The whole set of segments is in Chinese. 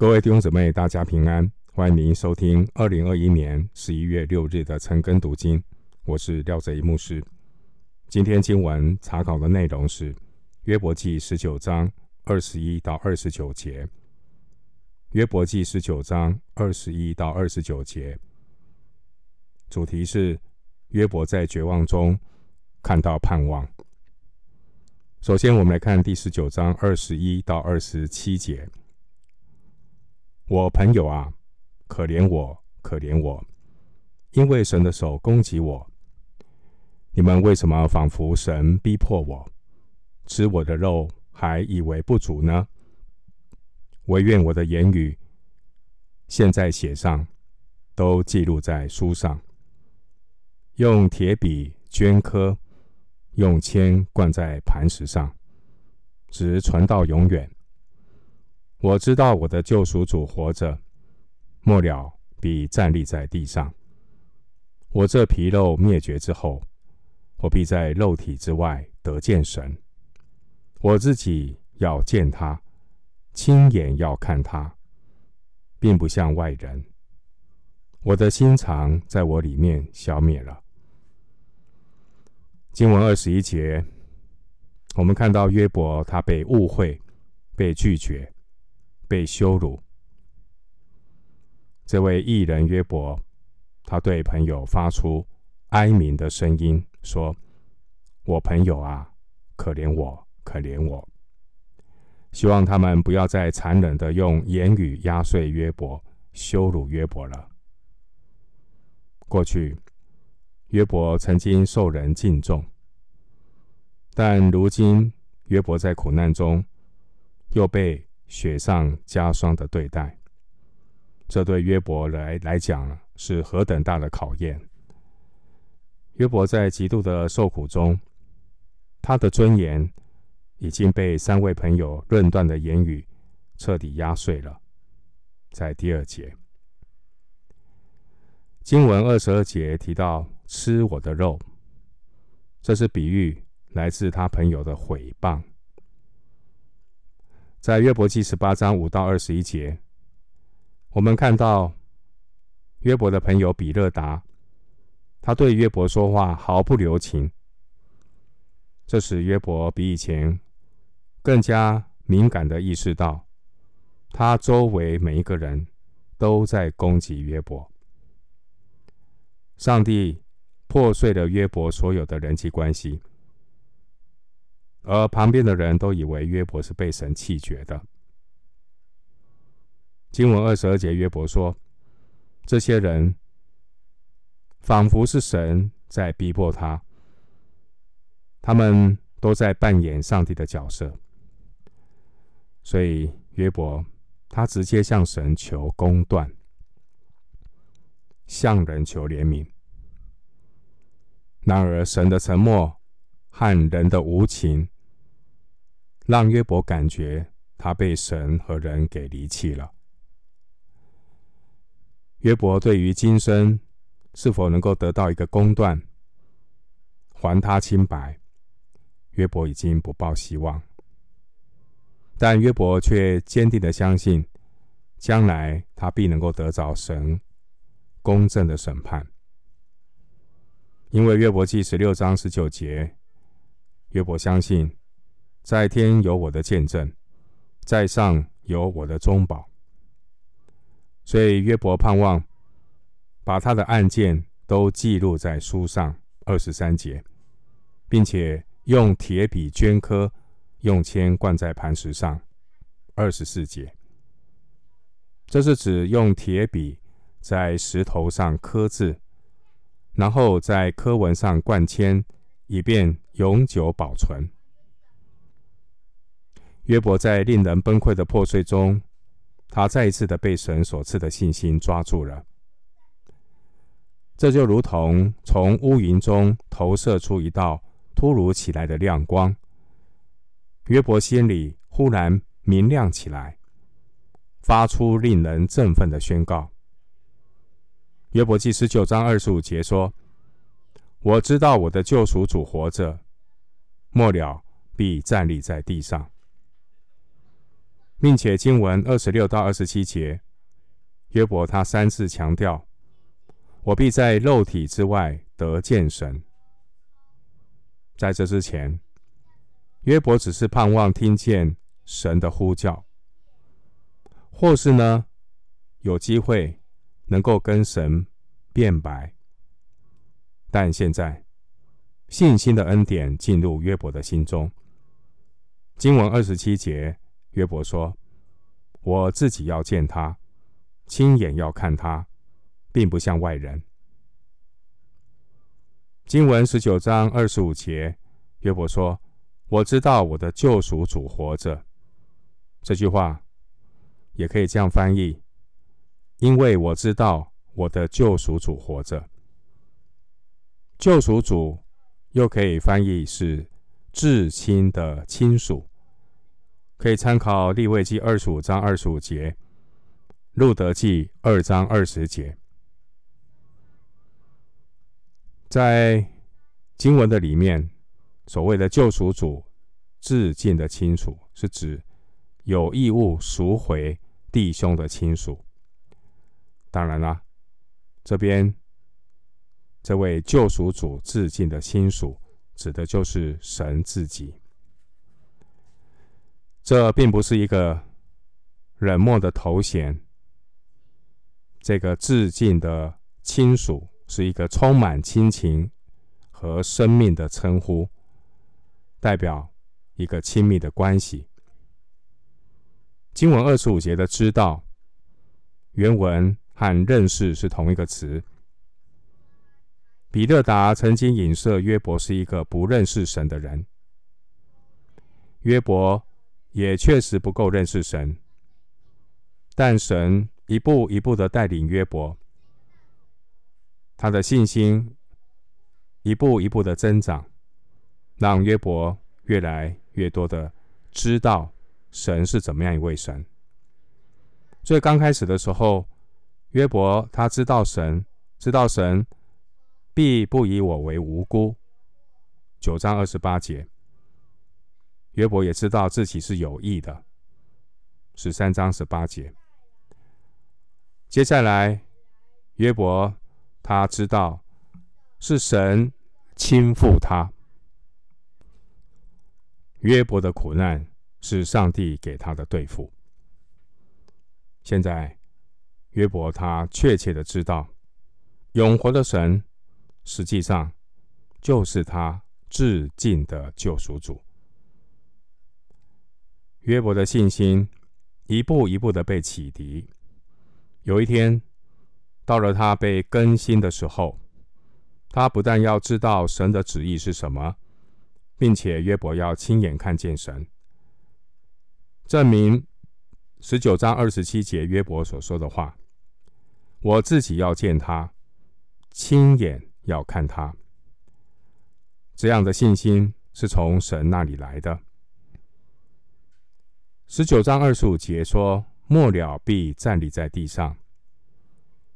各位弟兄姊妹，大家平安，欢迎您收听二零二一年十一月六日的晨更读经。我是廖泽一牧师。今天经文查考的内容是约伯记十九章二十一到二十九节。约伯记十九章二十一到二十九节，主题是约伯在绝望中看到盼望。首先，我们来看第十九章二十一到二十七节。我朋友啊，可怜我，可怜我，因为神的手攻击我。你们为什么仿佛神逼迫我，吃我的肉还以为不足呢？惟愿我的言语现在写上，都记录在书上，用铁笔镌刻，用铅灌在磐石上，直传到永远。我知道我的救赎主活着，末了必站立在地上。我这皮肉灭绝之后，我必在肉体之外得见神。我自己要见他，亲眼要看他，并不像外人。我的心肠在我里面消灭了。经文二十一节，我们看到约伯他被误会，被拒绝。被羞辱，这位艺人约伯，他对朋友发出哀鸣的声音，说：“我朋友啊，可怜我，可怜我。”希望他们不要再残忍的用言语压碎约伯，羞辱约伯了。过去，约伯曾经受人敬重，但如今约伯在苦难中又被雪上加霜的对待，这对约伯来来讲是何等大的考验！约伯在极度的受苦中，他的尊严已经被三位朋友论断的言语彻底压碎了。在第二节，经文二十二节提到吃我的肉，这是比喻来自他朋友的毁谤。在约伯记十八章五到二十一节，我们看到约伯的朋友比勒达，他对约伯说话毫不留情。这使约伯比以前更加敏感地意识到，他周围每一个人都在攻击约伯。上帝破碎了约伯所有的人际关系。而旁边的人都以为约伯是被神弃绝的。经文二十二节，约伯说：“这些人仿佛是神在逼迫他，他们都在扮演上帝的角色。”所以约伯他直接向神求公断，向人求怜悯。然而神的沉默。和人的无情，让约伯感觉他被神和人给离弃了。约伯对于今生是否能够得到一个公断，还他清白，约伯已经不抱希望。但约伯却坚定的相信，将来他必能够得着神公正的审判，因为约伯记十六章十九节。约伯相信，在天有我的见证，在上有我的中保，所以约伯盼望把他的案件都记录在书上。二十三节，并且用铁笔镌刻，用铅灌在磐石上。二十四节，这是指用铁笔在石头上刻字，然后在刻文上灌铅。以便永久保存。约伯在令人崩溃的破碎中，他再一次的被神所赐的信心抓住了。这就如同从乌云中投射出一道突如其来的亮光，约伯心里忽然明亮起来，发出令人振奋的宣告。约伯记十九章二十五节说。我知道我的救赎主活着，末了必站立在地上。并且经文二十六到二十七节，约伯他三次强调：“我必在肉体之外得见神。”在这之前，约伯只是盼望听见神的呼叫，或是呢，有机会能够跟神辩白。但现在，信心的恩典进入约伯的心中。经文二十七节，约伯说：“我自己要见他，亲眼要看他，并不像外人。”经文十九章二十五节，约伯说：“我知道我的救赎主活着。”这句话也可以这样翻译：“因为我知道我的救赎主活着。”救赎主又可以翻译是至亲的亲属。可以参考利未记二十五章二十五节，路得记二章二十节。在经文的里面，所谓的救赎主至近的亲属，是指有义务赎回弟兄的亲属。当然啦，这边这位救赎主致敬的亲属，指的就是神自己。这并不是一个冷漠的头衔，这个致敬的亲属是一个充满亲情和生命的称呼，代表一个亲密的关系。经文二十五节的“知道”原文和“认识”是同一个词。比勒达曾经影射约伯是一个不认识神的人，约伯。也确实不够认识神，但神一步一步的带领约伯，他的信心一步一步的增长，让约伯越来越多的知道神是怎么样一位神。最刚开始的时候，约伯他知道神，知道神必不以我为无辜。九章二十八节。约伯也知道自己是有意的，十三章十八节。接下来，约伯他知道是神倾覆他，约伯的苦难是上帝给他的对付。现在，约伯他确切的知道，永活的神实际上就是他致敬的救赎主。约伯的信心一步一步的被启迪。有一天，到了他被更新的时候，他不但要知道神的旨意是什么，并且约伯要亲眼看见神，证明十九章二十七节约伯所说的话：“我自己要见他，亲眼要看他。”这样的信心是从神那里来的。十九章二十五节说：“末了必站立在地上。”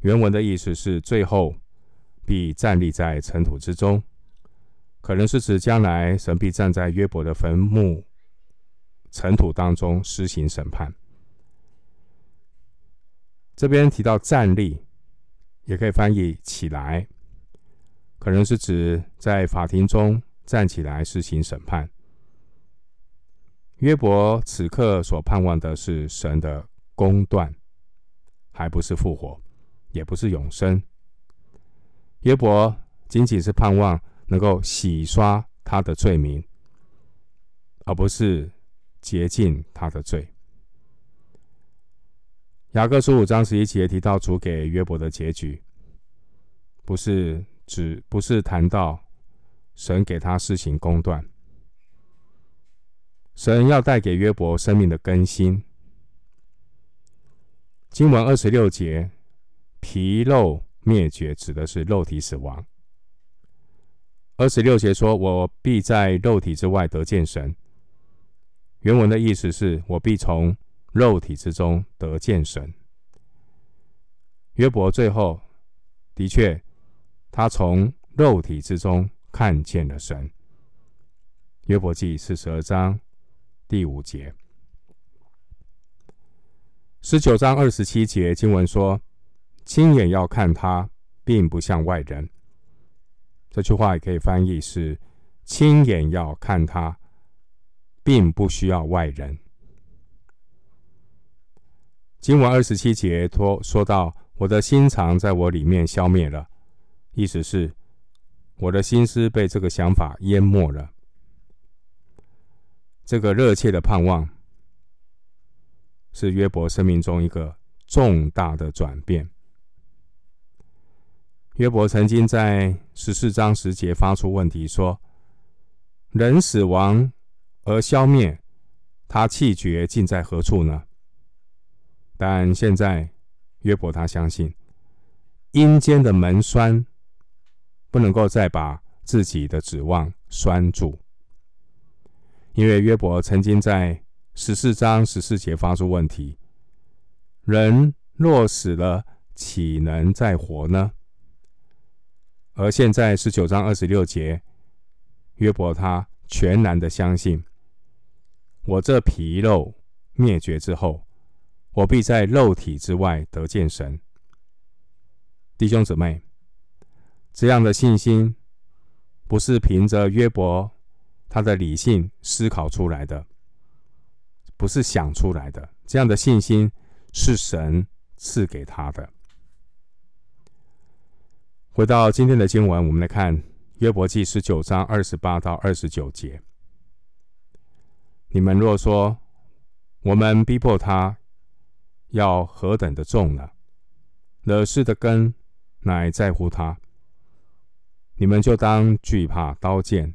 原文的意思是最后必站立在尘土之中，可能是指将来神必站在约伯的坟墓尘土当中施行审判。这边提到站立，也可以翻译起来，可能是指在法庭中站起来施行审判。约伯此刻所盼望的是神的公断，还不是复活，也不是永生。约伯仅仅是盼望能够洗刷他的罪名，而不是洁净他的罪。雅各书五章十一节提到主给约伯的结局，不是指，不是谈到神给他施行公断。神要带给约伯生命的更新。经文二十六节，皮肉灭绝指的是肉体死亡。二十六节说：“我必在肉体之外得见神。”原文的意思是我必从肉体之中得见神。约伯最后的确，他从肉体之中看见了神。约伯记四十二章。第五节，十九章二十七节经文说：“亲眼要看他，并不像外人。”这句话也可以翻译是：“亲眼要看他，并不需要外人。”经文二十七节托说到：“我的心肠在我里面消灭了。”意思是，我的心思被这个想法淹没了。这个热切的盼望，是约伯生命中一个重大的转变。约伯曾经在十四章十节发出问题说：“人死亡而消灭，他气绝尽在何处呢？”但现在，约伯他相信，阴间的门栓不能够再把自己的指望拴住，因为约伯曾经在十四章十四节发出问题：“人若死了，岂能再活呢？”而现在十九章二十六节，约伯他全然的相信，我这皮肉灭绝之后。我必在肉体之外得见神。弟兄姊妹，这样的信心不是凭着约伯他的理性思考出来的，不是想出来的。这样的信心是神赐给他的。回到今天的经文，我们来看约伯记十九章二十八到二十九节。你们若说我们逼迫他，要何等的重呢？惹事的根乃在乎他。你们就当惧怕刀剑，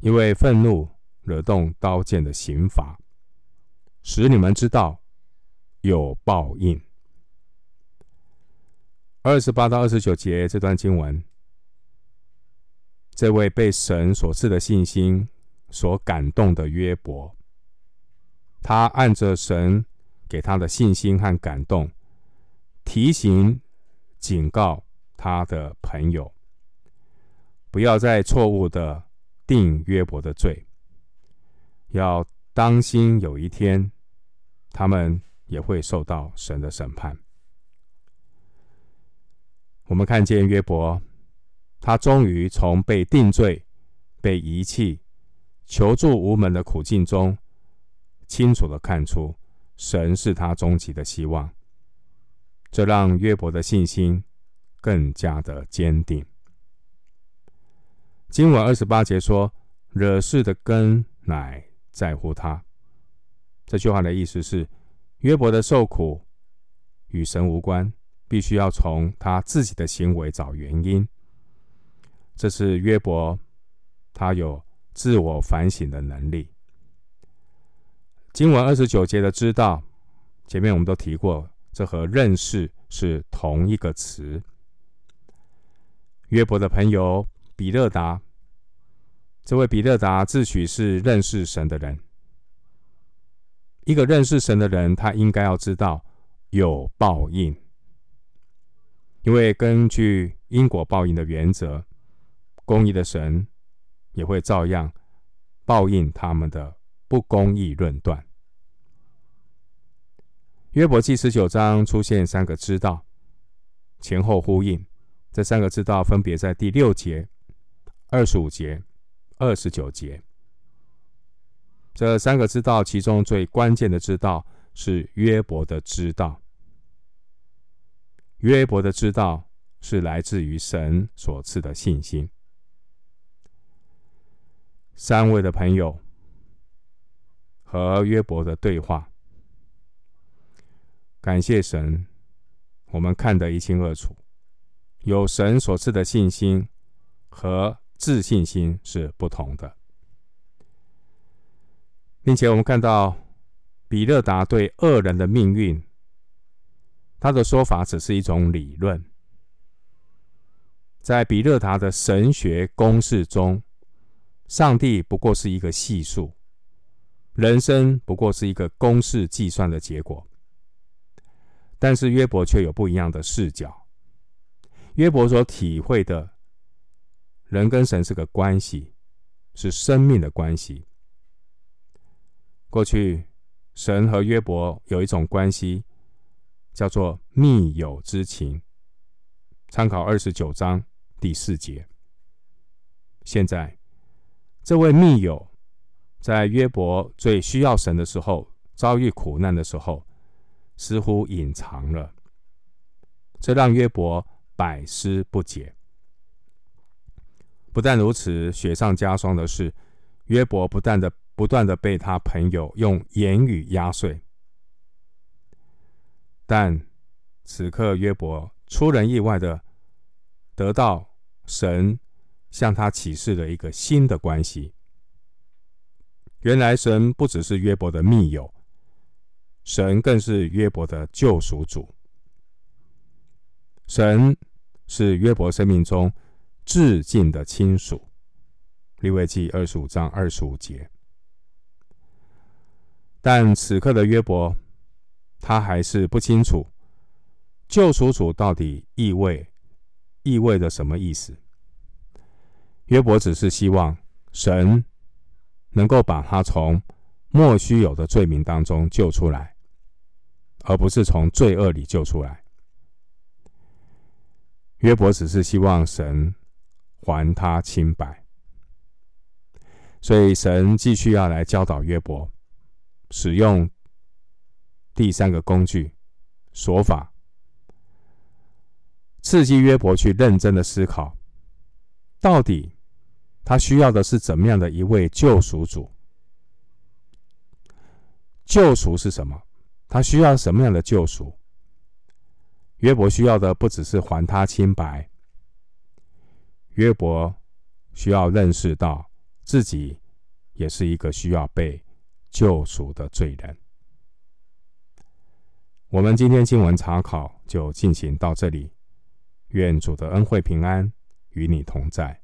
因为愤怒惹动刀剑的刑罚，使你们知道有报应。二十八到二十九节这段经文，这位被神所赐的信心所感动的约伯，他按着神。给他的信心和感动，提醒、警告他的朋友，不要再错误的定约伯的罪，要当心，有一天他们也会受到神的审判。我们看见约伯，他终于从被定罪、被遗弃、求助无门的苦境中，清楚的看出。神是他终极的希望，这让约伯的信心更加的坚定。经文二十八节说：“惹事的根乃在乎他。”这句话的意思是，约伯的受苦与神无关，必须要从他自己的行为找原因。这是约伯他有自我反省的能力。经文二十九节的知道，前面我们都提过，这和认识是同一个词。约伯的朋友比勒达，这位比勒达自诩是认识神的人。一个认识神的人，他应该要知道有报应，因为根据因果报应的原则，公义的神也会照样报应他们的。不公义论断。约伯记十九章出现三个知道，前后呼应。这三个知道分别在第六节、二十五节、二十九节。这三个知道，其中最关键的知道是约伯的知道。约伯的知道是来自于神所赐的信心。三位的朋友。和约伯的对话，感谢神，我们看得一清二楚。有神所赐的信心和自信心是不同的，并且我们看到比勒达对恶人的命运，他的说法只是一种理论，在比勒达的神学公式中，上帝不过是一个系数。人生不过是一个公式计算的结果，但是约伯却有不一样的视角。约伯所体会的，人跟神是个关系，是生命的关系。过去，神和约伯有一种关系，叫做密友之情。参考二十九章第四节。现在，这位密友在约伯最需要神的时候，遭遇苦难的时候，似乎隐藏了，这让约伯百思不解。不但如此，雪上加霜的是，约伯不断的不断的被他朋友用言语压碎。但此刻，约伯出人意外的得到神向他启示了一个新的关系。原来，神不只是约伯的密友，神更是约伯的救赎主。神是约伯生命中至近的亲属。利未记二十五章二十五节。但此刻的约伯，他还是不清楚救赎主到底意味意味着什么意思。约伯只是希望神能够把他从莫须有的罪名当中救出来，而不是从罪恶里救出来。约伯只是希望神还他清白，所以神继续要来教导约伯，使用第三个工具说法，刺激约伯去认真的思考，到底他需要的是怎么样的一位救赎主？救赎是什么？他需要什么样的救赎？约伯需要的不只是还他清白，约伯需要认识到自己也是一个需要被救赎的罪人。我们今天经文查考就进行到这里，愿主的恩惠平安与你同在。